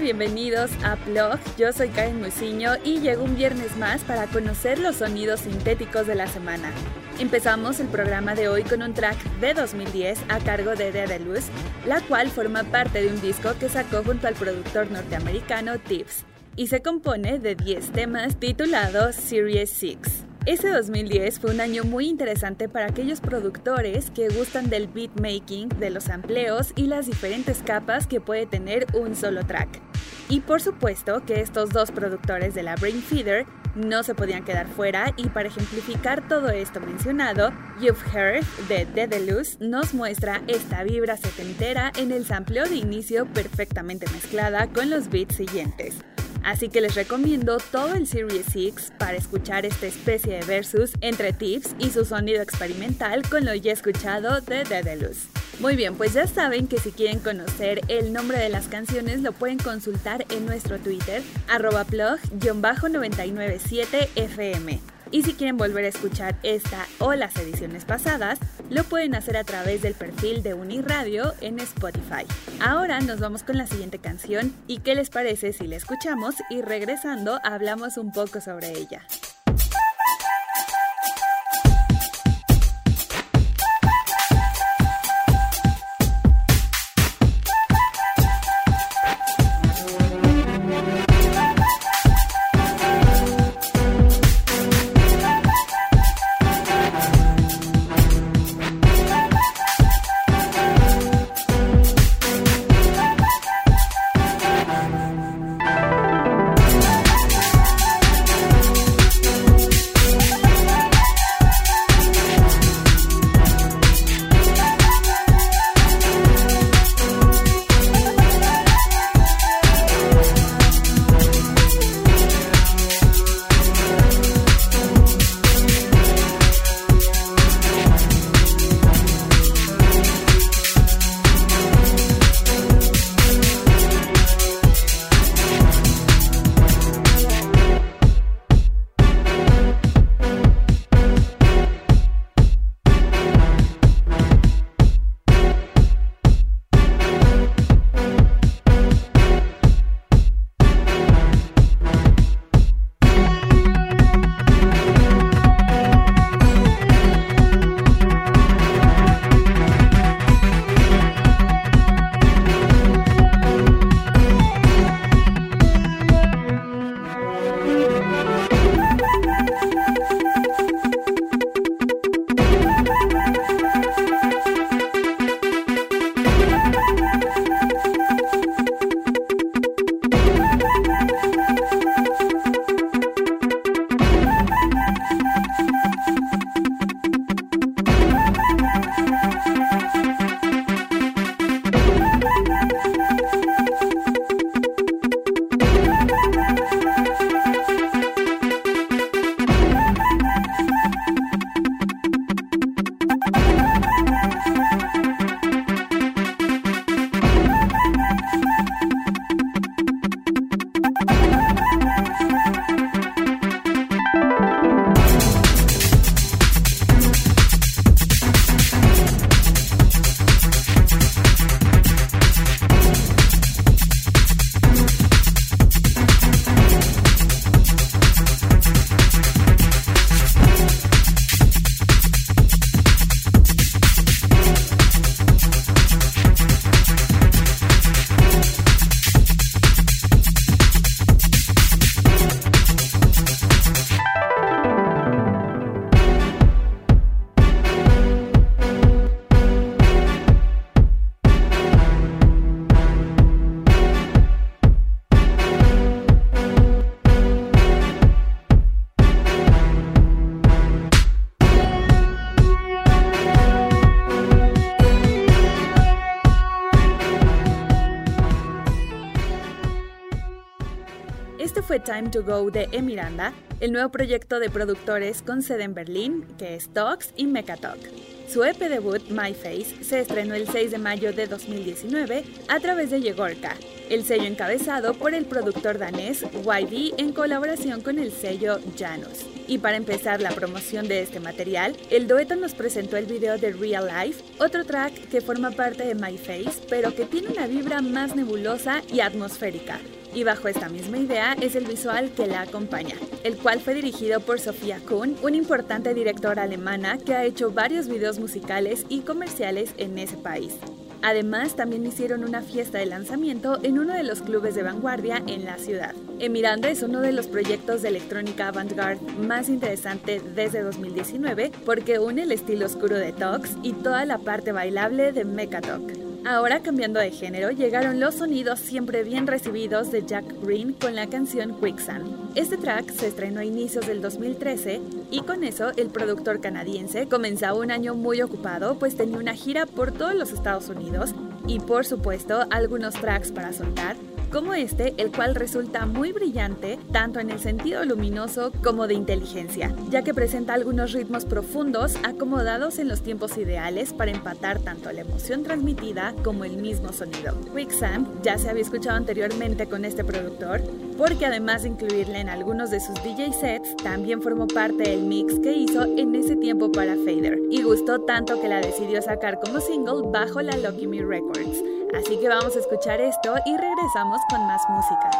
Bienvenidos a Blog. Yo soy Karen Muciño y llego un viernes más para conocer los sonidos sintéticos de la semana. Empezamos el programa de hoy con un track de 2010 a cargo de Dea de la cual forma parte de un disco que sacó junto al productor norteamericano Tips y se compone de 10 temas titulado Series 6. Ese 2010 fue un año muy interesante para aquellos productores que gustan del beatmaking, de los amplios y las diferentes capas que puede tener un solo track. Y por supuesto que estos dos productores de la Brain Feeder no se podían quedar fuera y para ejemplificar todo esto mencionado, You've Heard de Dedeluz nos muestra esta vibra setentera en el sampleo de inicio perfectamente mezclada con los beats siguientes. Así que les recomiendo todo el Series 6 para escuchar esta especie de versus entre tips y su sonido experimental con lo ya escuchado de Dedeluz. Muy bien, pues ya saben que si quieren conocer el nombre de las canciones lo pueden consultar en nuestro Twitter, arroba blog-997fm. Y si quieren volver a escuchar esta o las ediciones pasadas, lo pueden hacer a través del perfil de Uniradio en Spotify. Ahora nos vamos con la siguiente canción y qué les parece si la escuchamos y regresando hablamos un poco sobre ella. To Go de Emiranda, el nuevo proyecto de productores con sede en Berlín, que es Tox y Mechatalk. Su EP debut, My Face, se estrenó el 6 de mayo de 2019 a través de Yegorka, el sello encabezado por el productor danés YB en colaboración con el sello Janus. Y para empezar la promoción de este material, el dueto nos presentó el video de Real Life, otro track que forma parte de My Face, pero que tiene una vibra más nebulosa y atmosférica. Y bajo esta misma idea es el visual que la acompaña, el cual fue dirigido por Sofía Kuhn, una importante directora alemana que ha hecho varios videos musicales y comerciales en ese país. Además, también hicieron una fiesta de lanzamiento en uno de los clubes de vanguardia en la ciudad. Emiranda es uno de los proyectos de electrónica avant-garde más interesante desde 2019 porque une el estilo oscuro de Tox y toda la parte bailable de Mechatalk. Ahora cambiando de género, llegaron los sonidos siempre bien recibidos de Jack Green con la canción Quicksand. Este track se estrenó a inicios del 2013 y con eso el productor canadiense comenzaba un año muy ocupado pues tenía una gira por todos los Estados Unidos y por supuesto algunos tracks para soltar como este, el cual resulta muy brillante tanto en el sentido luminoso como de inteligencia, ya que presenta algunos ritmos profundos acomodados en los tiempos ideales para empatar tanto la emoción transmitida como el mismo sonido. Quicksand ya se había escuchado anteriormente con este productor, porque además de incluirle en algunos de sus DJ sets, también formó parte del mix que hizo en ese tiempo para Fader, y gustó tanto que la decidió sacar como single bajo la Lucky Me Records. Así que vamos a escuchar esto y regresamos con más música.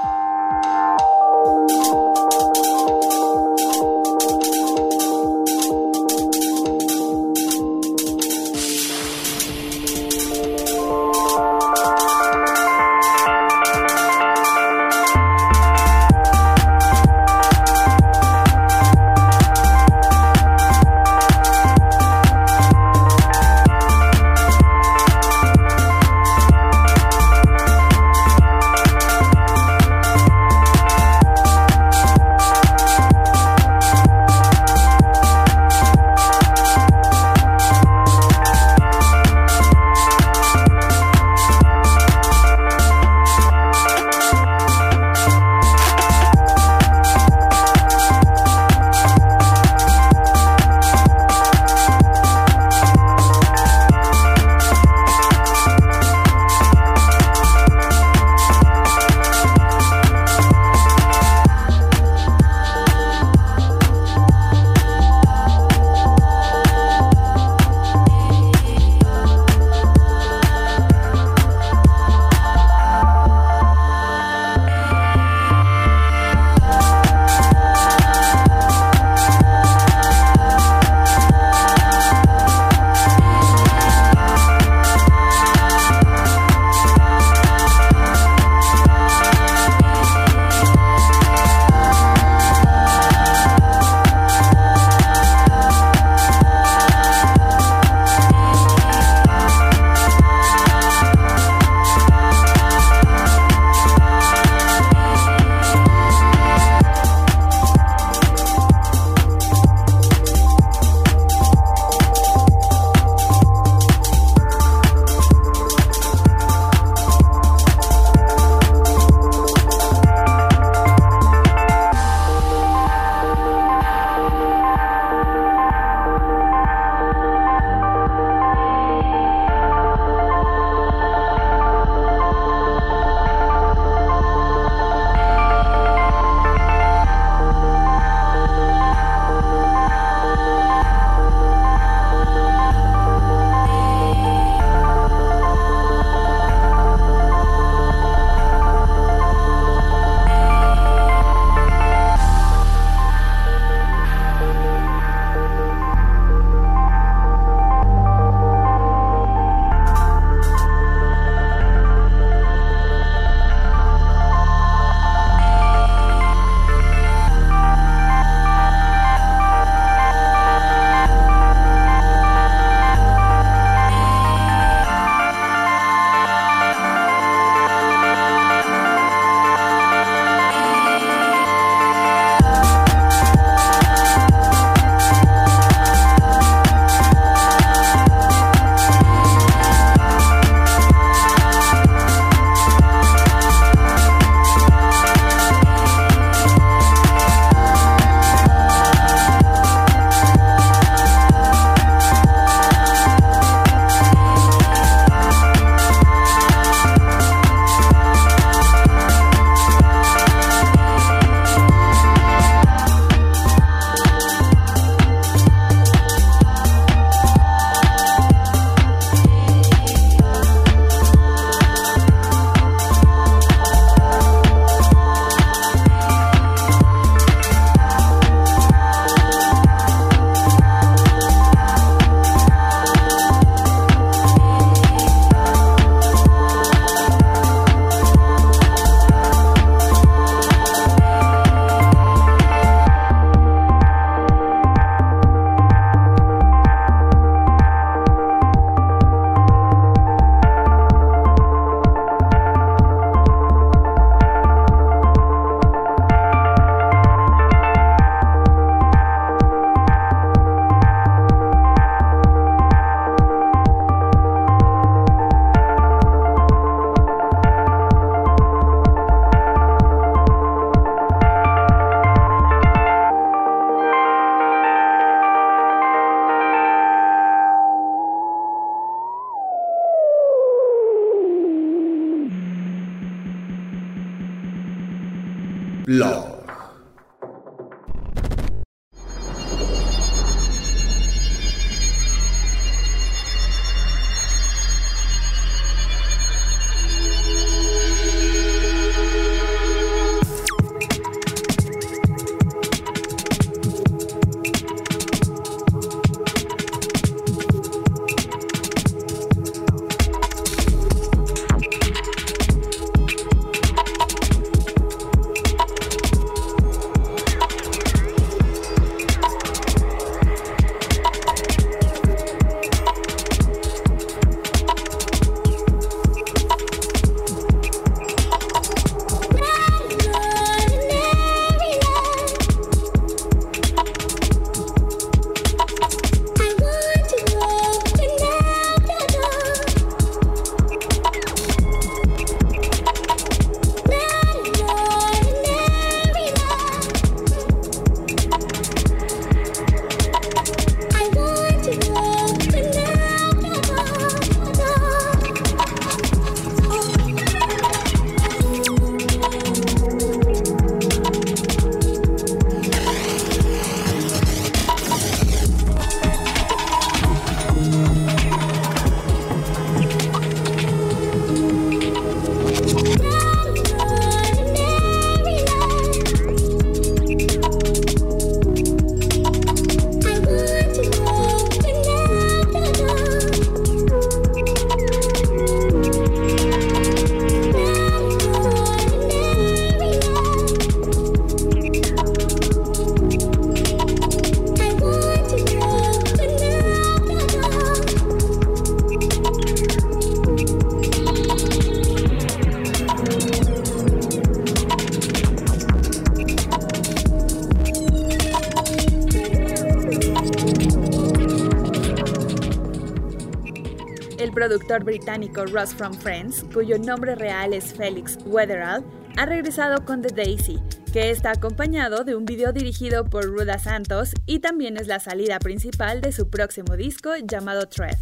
Británico Ross from Friends, cuyo nombre real es Felix Weatherall, ha regresado con The Daisy, que está acompañado de un video dirigido por Ruda Santos y también es la salida principal de su próximo disco llamado Thread.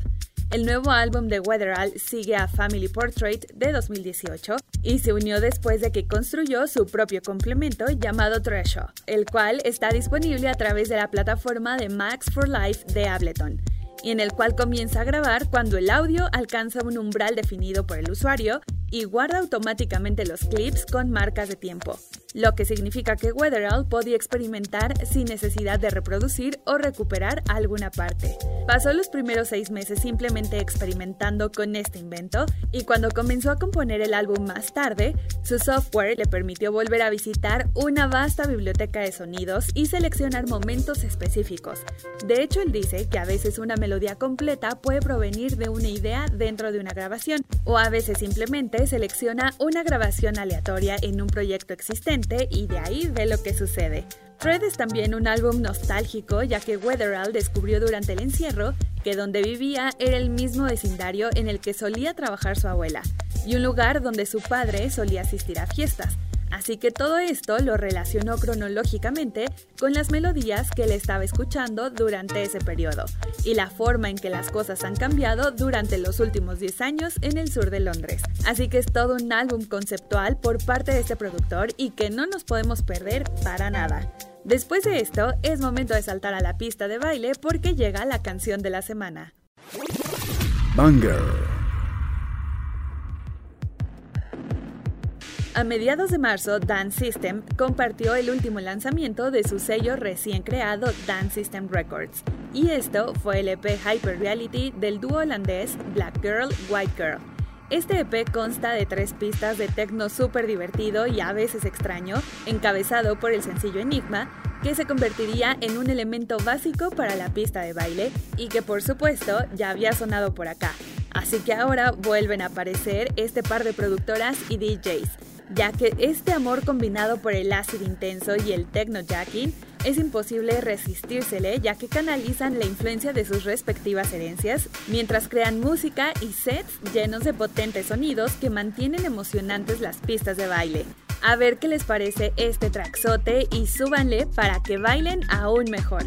El nuevo álbum de Weatherall sigue a Family Portrait de 2018 y se unió después de que construyó su propio complemento llamado Treasure, el cual está disponible a través de la plataforma de Max for Life de Ableton en el cual comienza a grabar cuando el audio alcanza un umbral definido por el usuario y guarda automáticamente los clips con marcas de tiempo lo que significa que Weatherall podía experimentar sin necesidad de reproducir o recuperar alguna parte. Pasó los primeros seis meses simplemente experimentando con este invento y cuando comenzó a componer el álbum más tarde, su software le permitió volver a visitar una vasta biblioteca de sonidos y seleccionar momentos específicos. De hecho, él dice que a veces una melodía completa puede provenir de una idea dentro de una grabación o a veces simplemente selecciona una grabación aleatoria en un proyecto existente y de ahí ve lo que sucede. Fred es también un álbum nostálgico ya que Weatherall descubrió durante el encierro que donde vivía era el mismo vecindario en el que solía trabajar su abuela y un lugar donde su padre solía asistir a fiestas. Así que todo esto lo relacionó cronológicamente con las melodías que él estaba escuchando durante ese periodo y la forma en que las cosas han cambiado durante los últimos 10 años en el sur de Londres. Así que es todo un álbum conceptual por parte de este productor y que no nos podemos perder para nada. Después de esto, es momento de saltar a la pista de baile porque llega la canción de la semana. Banger. A mediados de marzo, Dance System compartió el último lanzamiento de su sello recién creado Dance System Records, y esto fue el EP Hyper Reality del dúo holandés Black Girl White Girl. Este EP consta de tres pistas de techno súper divertido y a veces extraño, encabezado por el sencillo Enigma, que se convertiría en un elemento básico para la pista de baile y que por supuesto ya había sonado por acá. Así que ahora vuelven a aparecer este par de productoras y DJs, ya que este amor combinado por el ácido intenso y el techno jacking es imposible resistírsele ya que canalizan la influencia de sus respectivas herencias mientras crean música y sets llenos de potentes sonidos que mantienen emocionantes las pistas de baile. A ver qué les parece este traxote y súbanle para que bailen aún mejor.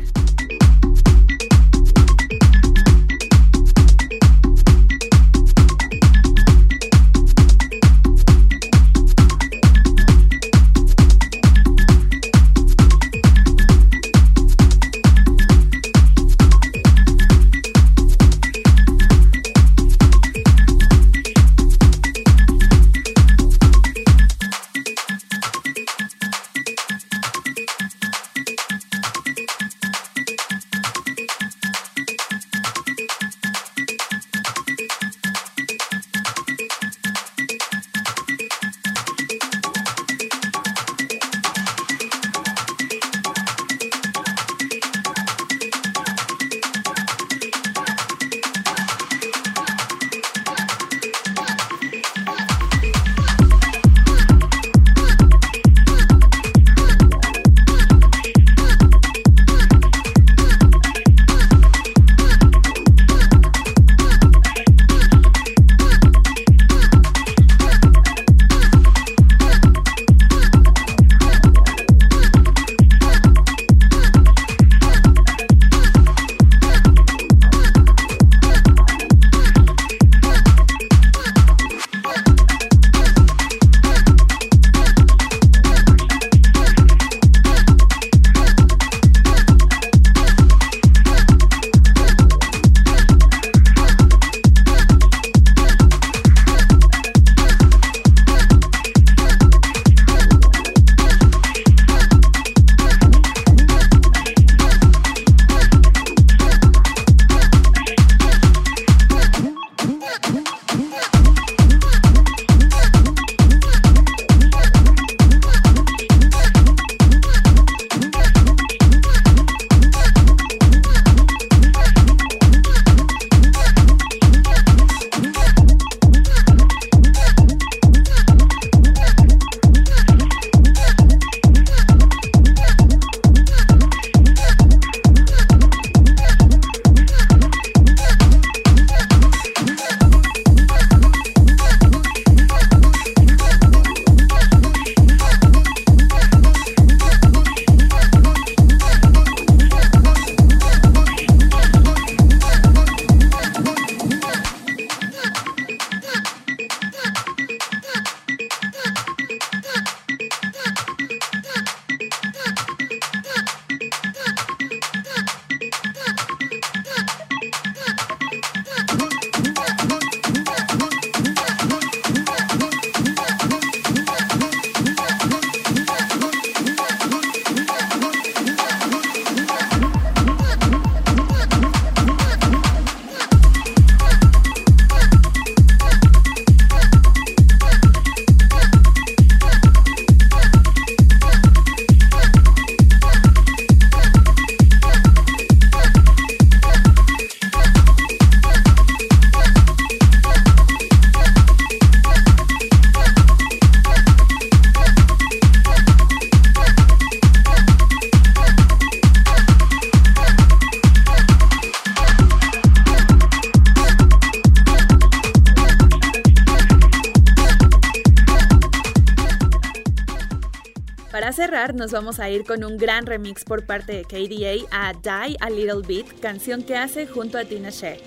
Nos vamos a ir con un gran remix por parte de KDA a Die a Little Bit, canción que hace junto a Tina Shea.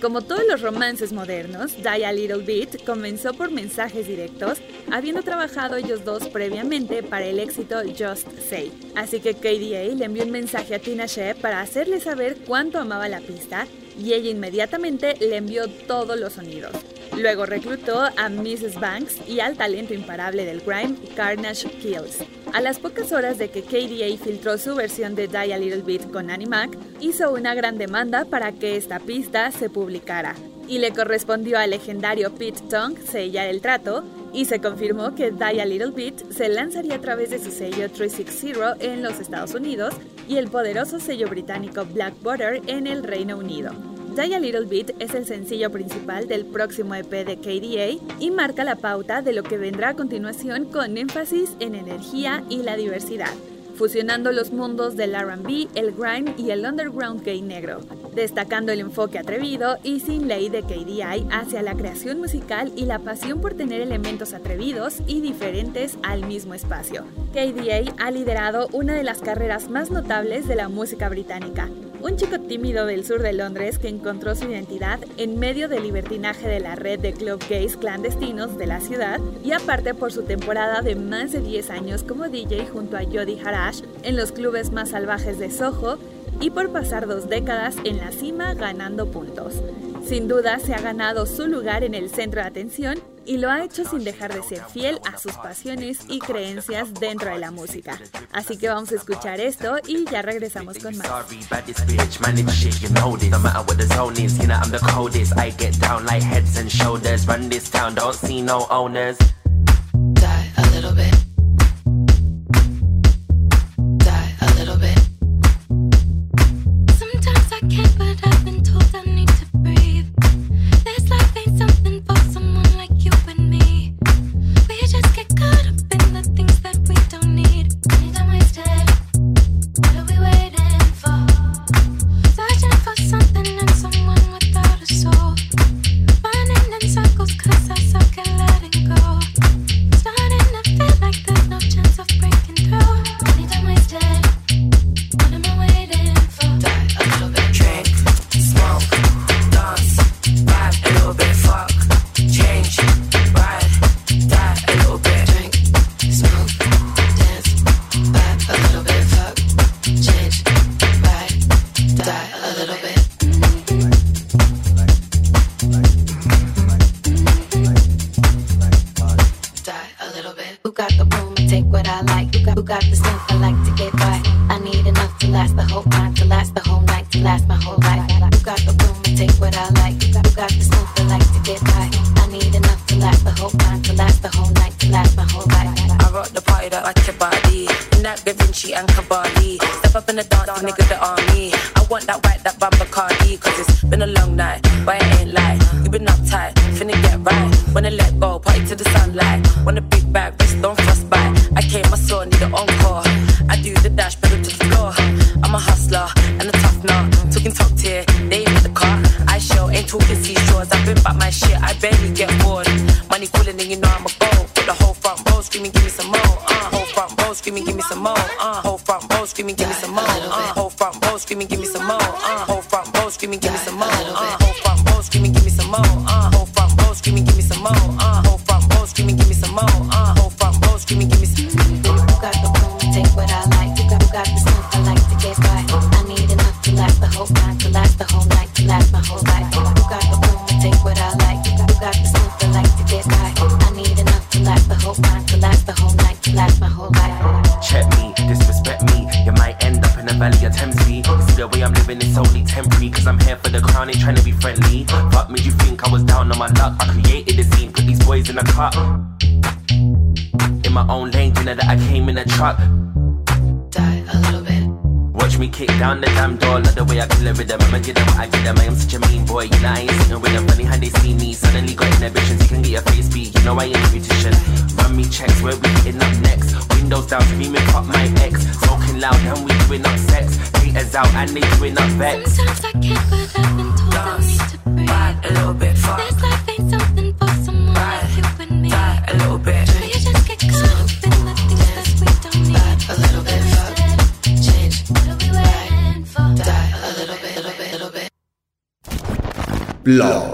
Como todos los romances modernos, Die a Little Bit comenzó por mensajes directos, habiendo trabajado ellos dos previamente para el éxito Just Say. Así que KDA le envió un mensaje a Tina Shea para hacerle saber cuánto amaba la pista y ella inmediatamente le envió todos los sonidos. Luego reclutó a Mrs. Banks y al talento imparable del grime, Carnage Kills. A las pocas horas de que KDA filtró su versión de Die a Little Bit con Animac, hizo una gran demanda para que esta pista se publicara. Y le correspondió al legendario Pete Tong sellar el trato, y se confirmó que Die a Little Bit se lanzaría a través de su sello 360 en los Estados Unidos y el poderoso sello británico Black Butter en el Reino Unido. Die a Little Bit es el sencillo principal del próximo EP de KDA y marca la pauta de lo que vendrá a continuación con énfasis en energía y la diversidad, fusionando los mundos del RB, el grime y el underground gay negro, destacando el enfoque atrevido y sin ley de KDA hacia la creación musical y la pasión por tener elementos atrevidos y diferentes al mismo espacio. KDA ha liderado una de las carreras más notables de la música británica, un chico tímido del sur de Londres que encontró su identidad en medio del libertinaje de la red de club gays clandestinos de la ciudad y aparte por su temporada de más de 10 años como DJ junto a Jody En los clubes más salvajes de Soho y por pasar dos décadas en la cima ganando puntos. Sin duda se ha ganado su lugar en el centro de atención y lo ha hecho sin dejar de ser fiel a sus pasiones y creencias dentro de la música. Así que vamos a escuchar esto y ya regresamos con más. last my whole life. You got the room to take what I like. You got the move I like to get high. I need enough to last the whole time, to last the whole night, to last my whole life. I rock the party that like your body. Nat Da Vinci and Cavalli. Step up in the dance, nigga the army. I want that white, that bamba cardi. Cause it's been a long night, but it ain't like you been uptight, finna get right. Wanna let go, party to the sunlight. Wanna big bag, wrist don't fuss frostbite. I came, I saw screaming, give me some more. Uh, whole front row screaming, give me some more. Uh, whole front uh. row screaming, give me some more. Uh, whole front uh. row screaming, give me some more. Uh, whole front row screaming, give me some more. Uh, whole front row screaming, give me some more. Uh, it's only temporary, cause I'm here for the crown, ain't trying to be friendly. But made you think I was down on my luck? I created the scene, put these boys in a cup. In my own lane, you know that I came in a truck. Watch me kick down the damn door, love the way I kill it with them. I'ma get them what I get them. I am such a mean boy, you know I ain't sitting with them. Funny how they see me, suddenly got inhibitions. You can get your face beat, you know I ain't a musician. Run me checks, where we hitting up next? Windows down, screaming, cut my ex. Smoking loud, and we doing up sex. Haters out, and they doing up vex. Sometimes I can't, but I Blog.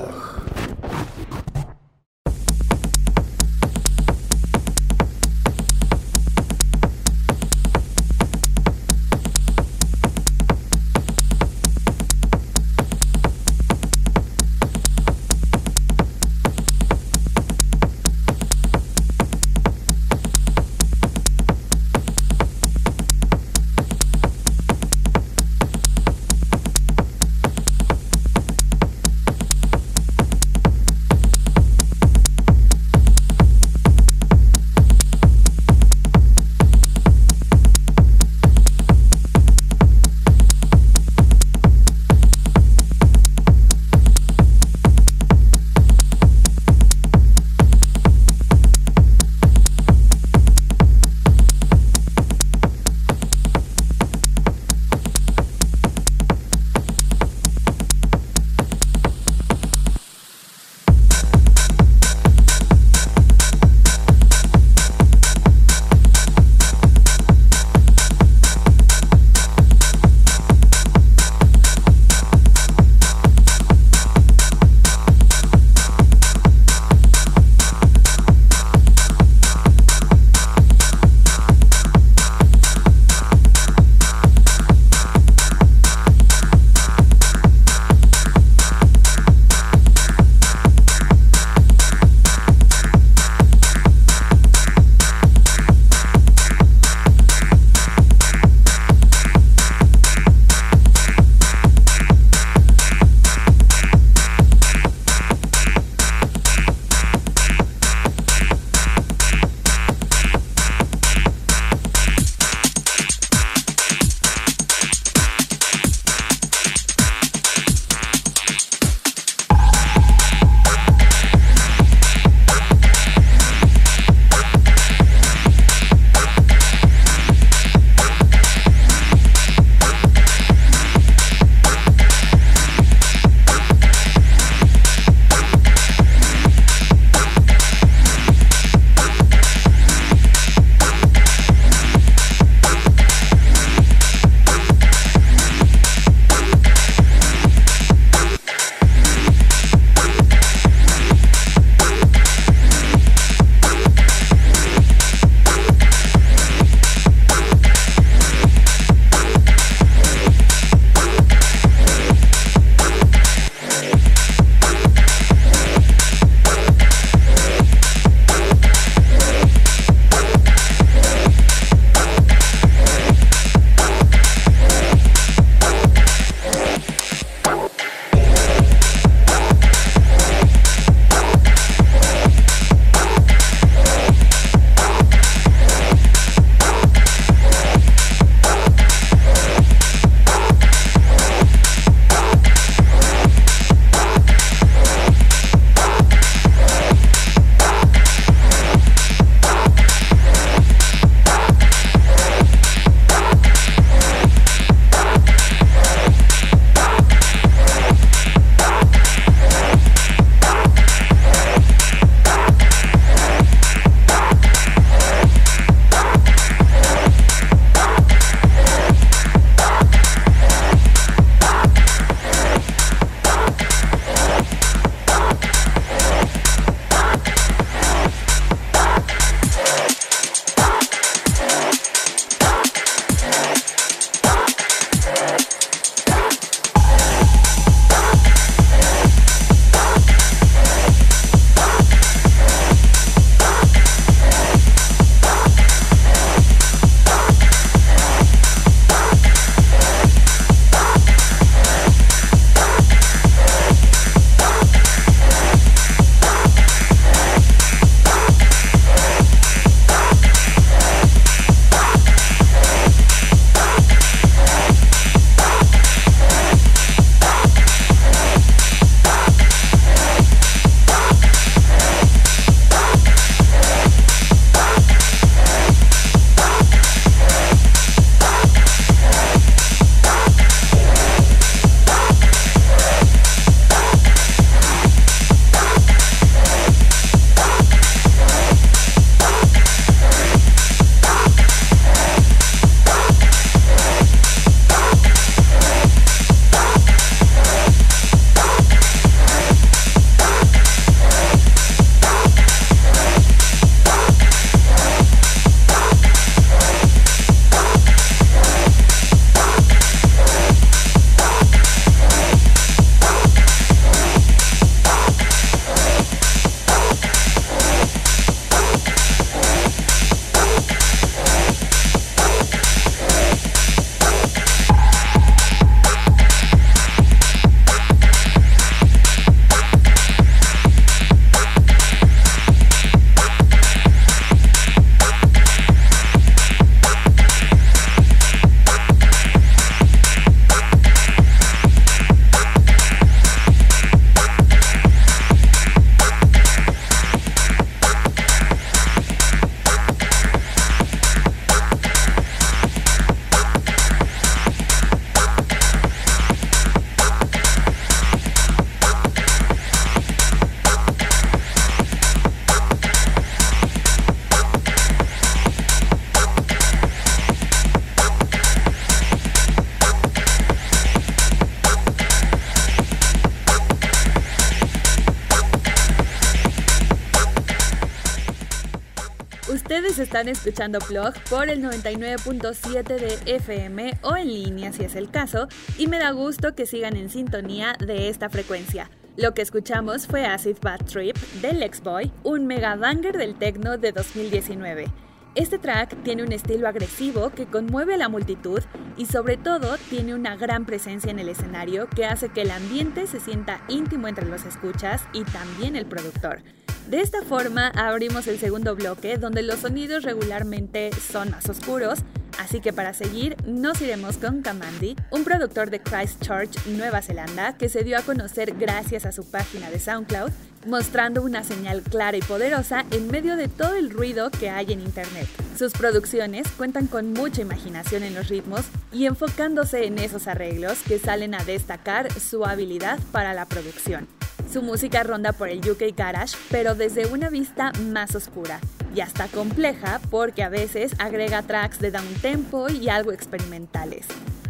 Están escuchando Blog por el 99.7 de FM o en línea si es el caso, y me da gusto que sigan en sintonía de esta frecuencia. Lo que escuchamos fue Acid Bad Trip del X-Boy, un mega banger del techno de 2019. Este track tiene un estilo agresivo que conmueve a la multitud y sobre todo tiene una gran presencia en el escenario que hace que el ambiente se sienta íntimo entre los escuchas y también el productor. De esta forma abrimos el segundo bloque donde los sonidos regularmente son más oscuros, así que para seguir nos iremos con Kamandi, un productor de Christchurch, Nueva Zelanda, que se dio a conocer gracias a su página de SoundCloud, mostrando una señal clara y poderosa en medio de todo el ruido que hay en Internet. Sus producciones cuentan con mucha imaginación en los ritmos y enfocándose en esos arreglos que salen a destacar su habilidad para la producción. Su música ronda por el UK Garage, pero desde una vista más oscura y hasta compleja porque a veces agrega tracks de down tempo y algo experimentales.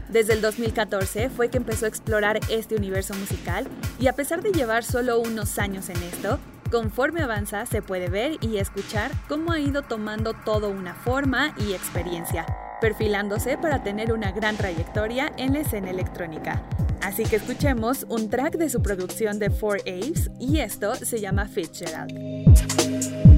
Desde el 2014 fue que empezó a explorar este universo musical y a pesar de llevar solo unos años en esto, conforme avanza se puede ver y escuchar cómo ha ido tomando todo una forma y experiencia, perfilándose para tener una gran trayectoria en la escena electrónica. Así que escuchemos un track de su producción de Four Aves y esto se llama Fitzgerald.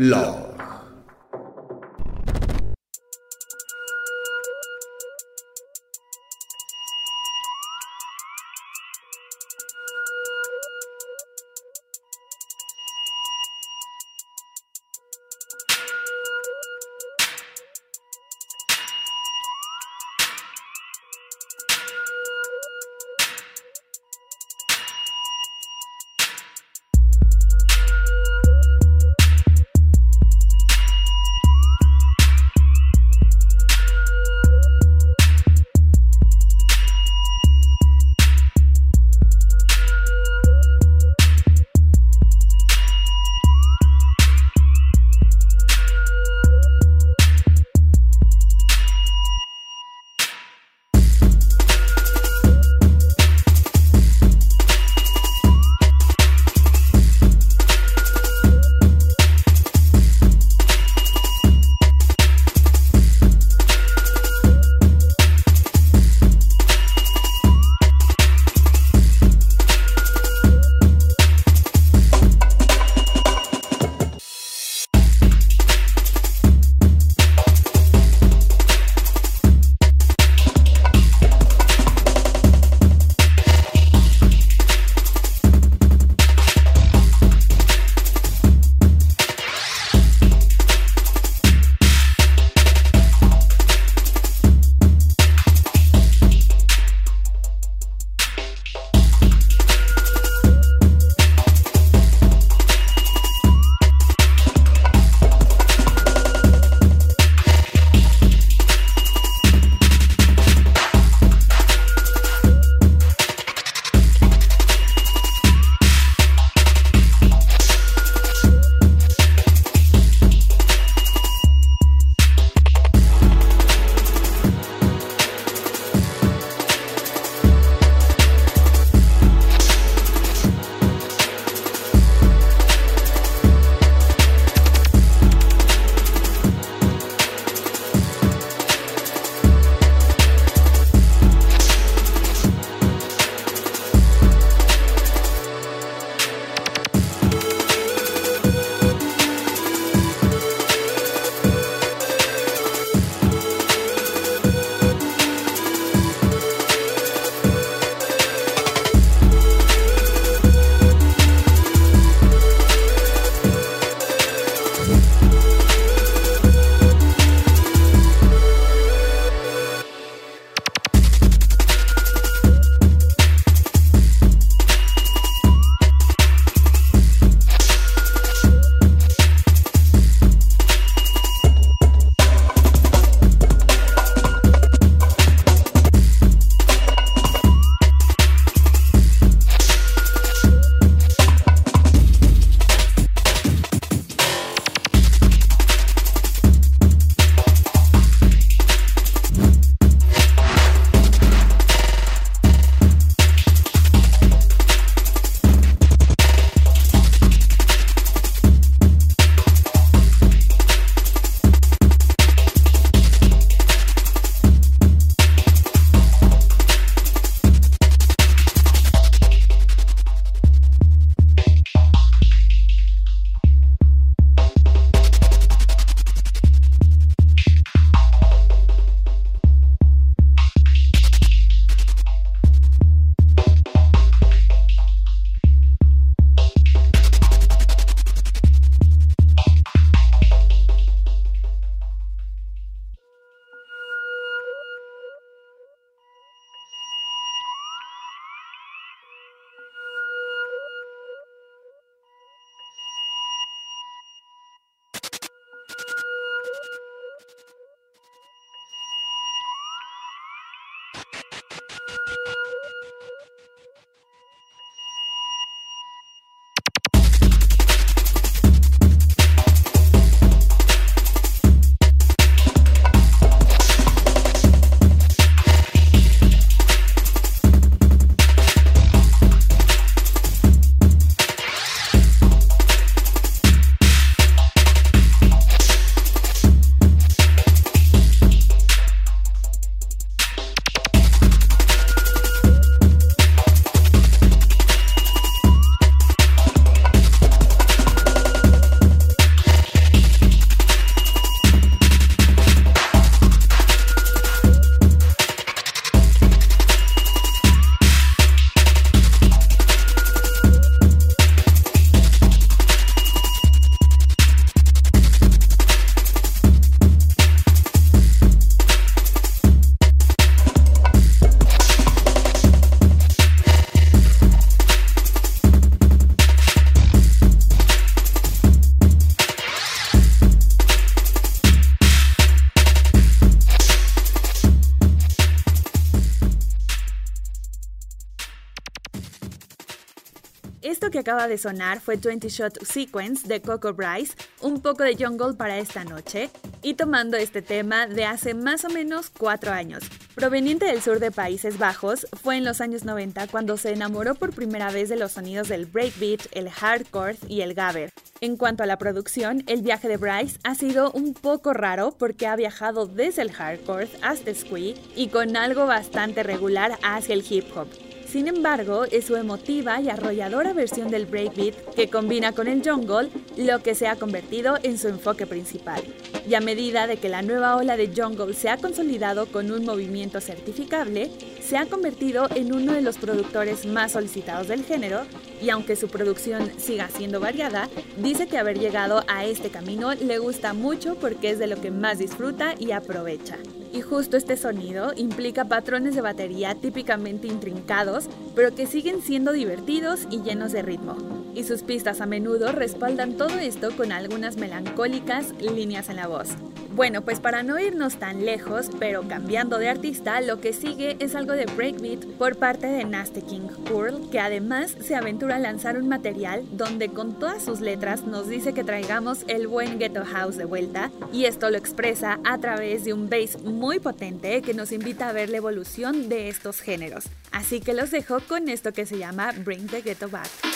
blog. Acaba de sonar fue 20 Shot Sequence de Coco Bryce, un poco de jungle para esta noche, y tomando este tema de hace más o menos cuatro años. Proveniente del sur de Países Bajos, fue en los años 90 cuando se enamoró por primera vez de los sonidos del breakbeat, el hardcore y el gabber. En cuanto a la producción, el viaje de Bryce ha sido un poco raro porque ha viajado desde el hardcore hasta el squee y con algo bastante regular hacia el hip hop. Sin embargo, es su emotiva y arrolladora versión del breakbeat que combina con el jungle lo que se ha convertido en su enfoque principal. Y a medida de que la nueva ola de jungle se ha consolidado con un movimiento certificable, se ha convertido en uno de los productores más solicitados del género y aunque su producción siga siendo variada, dice que haber llegado a este camino le gusta mucho porque es de lo que más disfruta y aprovecha. Y justo este sonido implica patrones de batería típicamente intrincados, pero que siguen siendo divertidos y llenos de ritmo. Y sus pistas a menudo respaldan todo esto con algunas melancólicas líneas en la voz. Bueno, pues para no irnos tan lejos, pero cambiando de artista, lo que sigue es algo de breakbeat por parte de Nasty King Curl, que además se aventura a lanzar un material donde con todas sus letras nos dice que traigamos el buen ghetto house de vuelta, y esto lo expresa a través de un bass muy potente que nos invita a ver la evolución de estos géneros. Así que los dejo con esto que se llama Bring the Ghetto Back.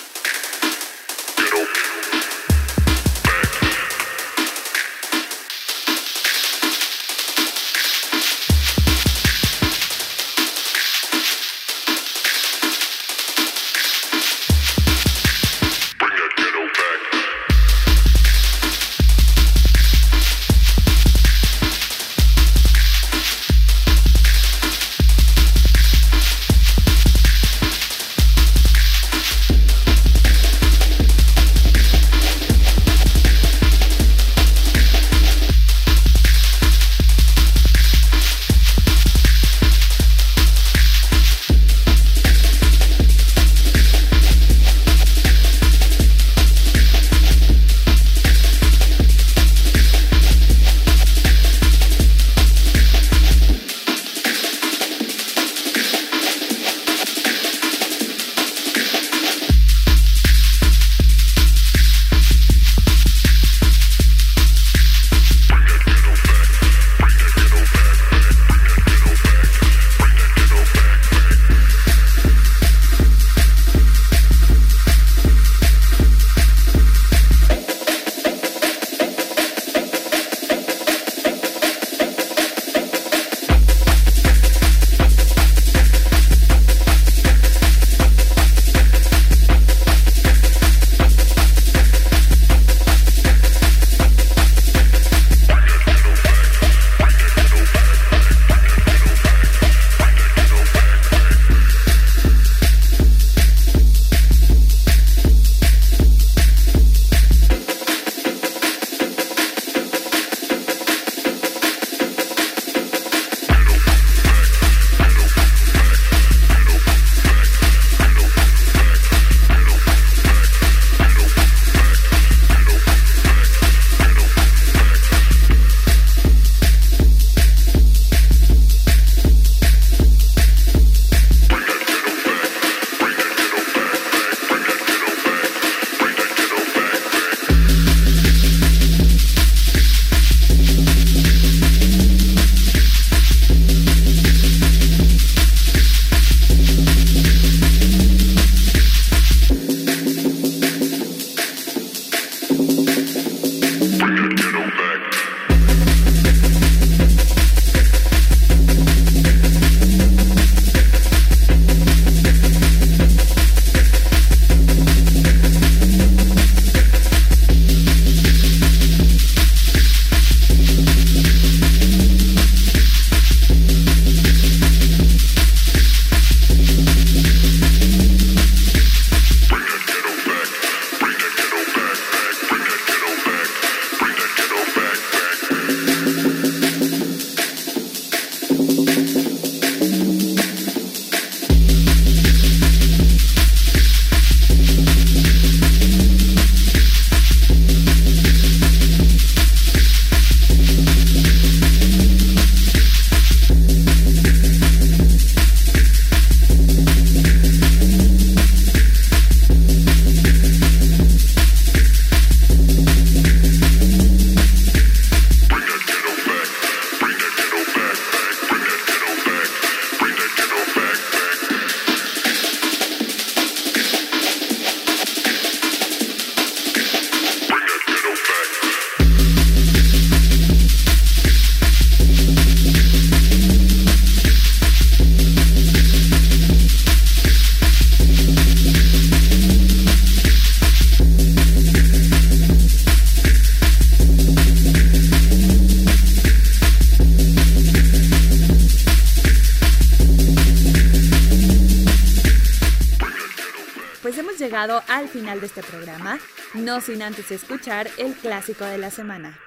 Al final de este programa, no sin antes escuchar el clásico de la semana.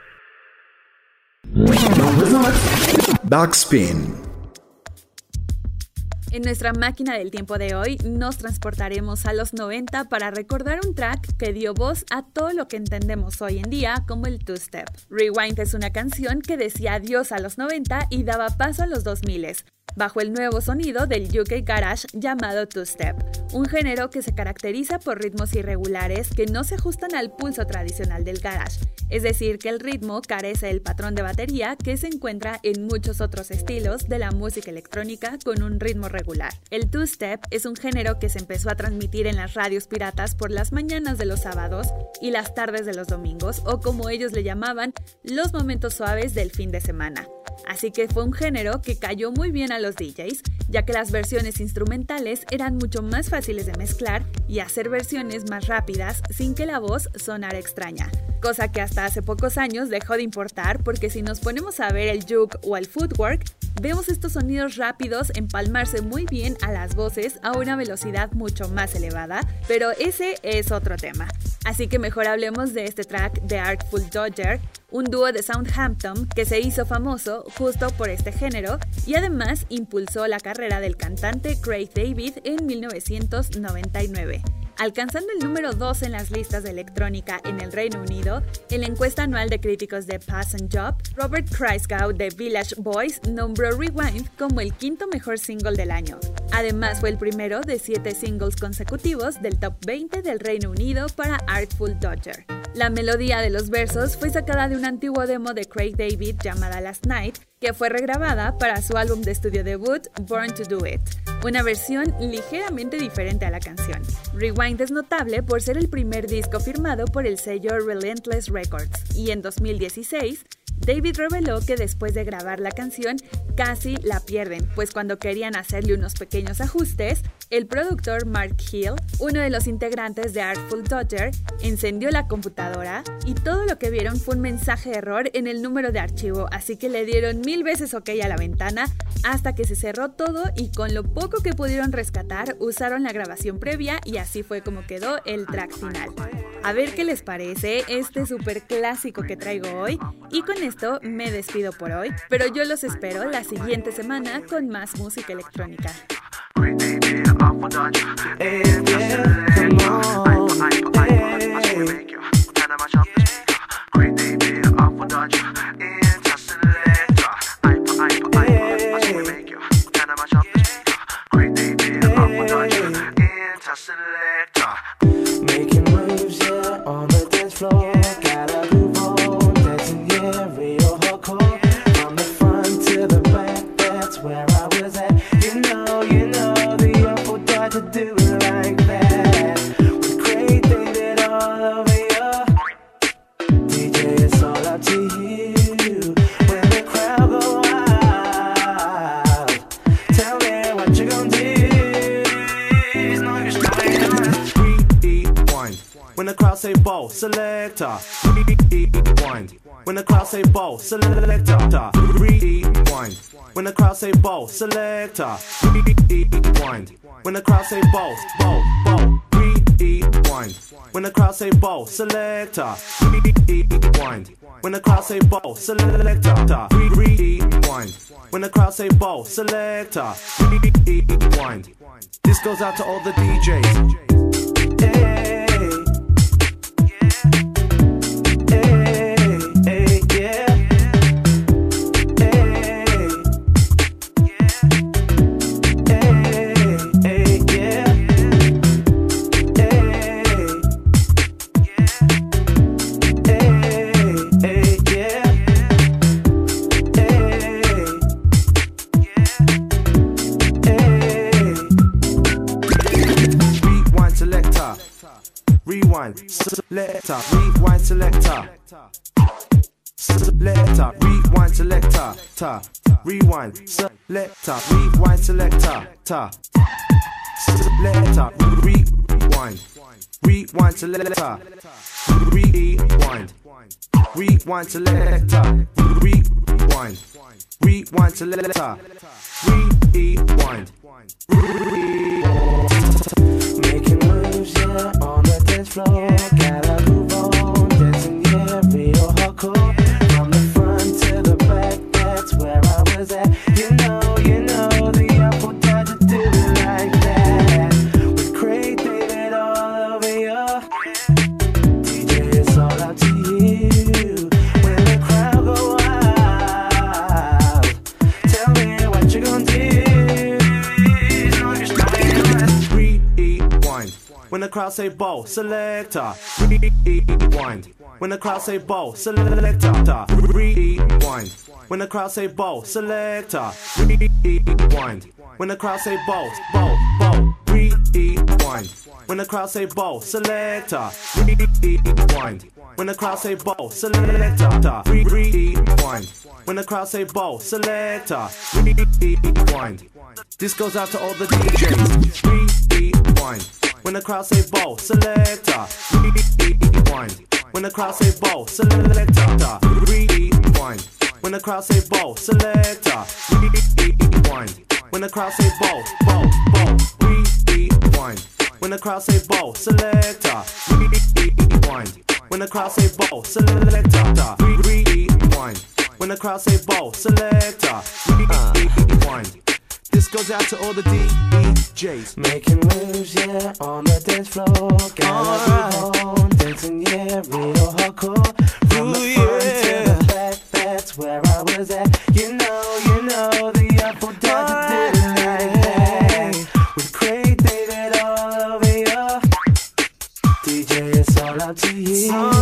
Backspin. En nuestra máquina del tiempo de hoy nos transportaremos a los 90 para recordar un track que dio voz a todo lo que entendemos hoy en día como el two-step. Rewind es una canción que decía adiós a los 90 y daba paso a los 2000, bajo el nuevo sonido del UK Garage llamado two-step, un género que se caracteriza por ritmos irregulares que no se ajustan al pulso tradicional del garage, es decir, que el ritmo carece del patrón de batería que se encuentra en muchos otros estilos de la música electrónica con un ritmo regular. El two-step es un género que se empezó a transmitir en las radios piratas por las mañanas de los sábados y las tardes de los domingos, o como ellos le llamaban, los momentos suaves del fin de semana. Así que fue un género que cayó muy bien a los DJs, ya que las versiones instrumentales eran mucho más fáciles de mezclar y hacer versiones más rápidas sin que la voz sonara extraña. Cosa que hasta hace pocos años dejó de importar porque si nos ponemos a ver el juke o el footwork, vemos estos sonidos rápidos empalmarse muy bien a las voces a una velocidad mucho más elevada, pero ese es otro tema. Así que mejor hablemos de este track de Artful Dodger, un dúo de Southampton que se hizo famoso justo por este género y además impulsó la carrera del cantante Craig David en 1999 alcanzando el número 2 en las listas de electrónica en el Reino Unido, en la encuesta anual de críticos de Pass and Job, Robert Kreisgau de Village Boys nombró Rewind como el quinto mejor single del año. Además, fue el primero de siete singles consecutivos del top 20 del Reino Unido para Artful Dodger. La melodía de los versos fue sacada de un antiguo demo de Craig David llamada Last Night, que fue regrabada para su álbum de estudio debut Born to Do It, una versión ligeramente diferente a la canción. Rewind es notable por ser el primer disco firmado por el sello Relentless Records y en 2016 David reveló que después de grabar la canción casi la pierden, pues cuando querían hacerle unos pequeños ajustes, el productor Mark Hill, uno de los integrantes de Artful Dodger, encendió la computadora y todo lo que vieron fue un mensaje de error en el número de archivo, así que le dieron mil veces ok a la ventana hasta que se cerró todo y con lo poco que pudieron rescatar usaron la grabación previa y así fue como quedó el track final. A ver qué les parece este super clásico que traigo hoy y con esto me despido por hoy, pero yo los espero la siguiente semana con más música electrónica. sorry, baby, I forgot you. It's just too late. I'm I'm I'm I'm I'm I'm I'm I'm I'm I'm gonna make you I'm I'm I'm Rewind. When the crowd say bow, bow, bow. Rewind. When the crowd say bow, selector. Rewind. When the crowd say bow, selector. Rewind. When the crowd say bow, selector. Rewind. This goes out to all the DJs. Hey. Selector, rewind selector. Selector, rewind selector, ta. Rewind selector, rewind selector, ta. Selector, rewind. Rewind selector. Rewind. Rewind selector. Rewind. Rewind selector. Rewind. Rewind. Making moves, yeah, floor. The crowd say ball, selector. Rewind. When the crowd say ball, selector. Rewind. When the crowd say ball, selector. Rewind. When the crowd say ball, ball, ball. Rewind. When the crowd say ball, selector. Rewind. When the crowd say ball, selector. Rewind. When the crowd say ball, selector. Rewind. This goes out to all the DJs. Rewind. When the crowd say ball, selector. Rewind. When the crowd say ball, selector. Rewind. When the crowd say ball, selector. Rewind. When the crowd say ball, ball, ball. Rewind. When the crowd say ball, selector. Rewind. When the crowd say ball, selector. Rewind. When the crowd say ball, selector. Rewind. This goes out to all the DJs. Making moves, yeah, on the dance floor. Gotta move on, dancing, yeah, real hardcore. From the front to the back, that's where I was at. You know, you know, the apple does it did it like that. With Craig David all over you. DJ, it's all up to you. all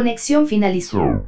Conexión finalizó.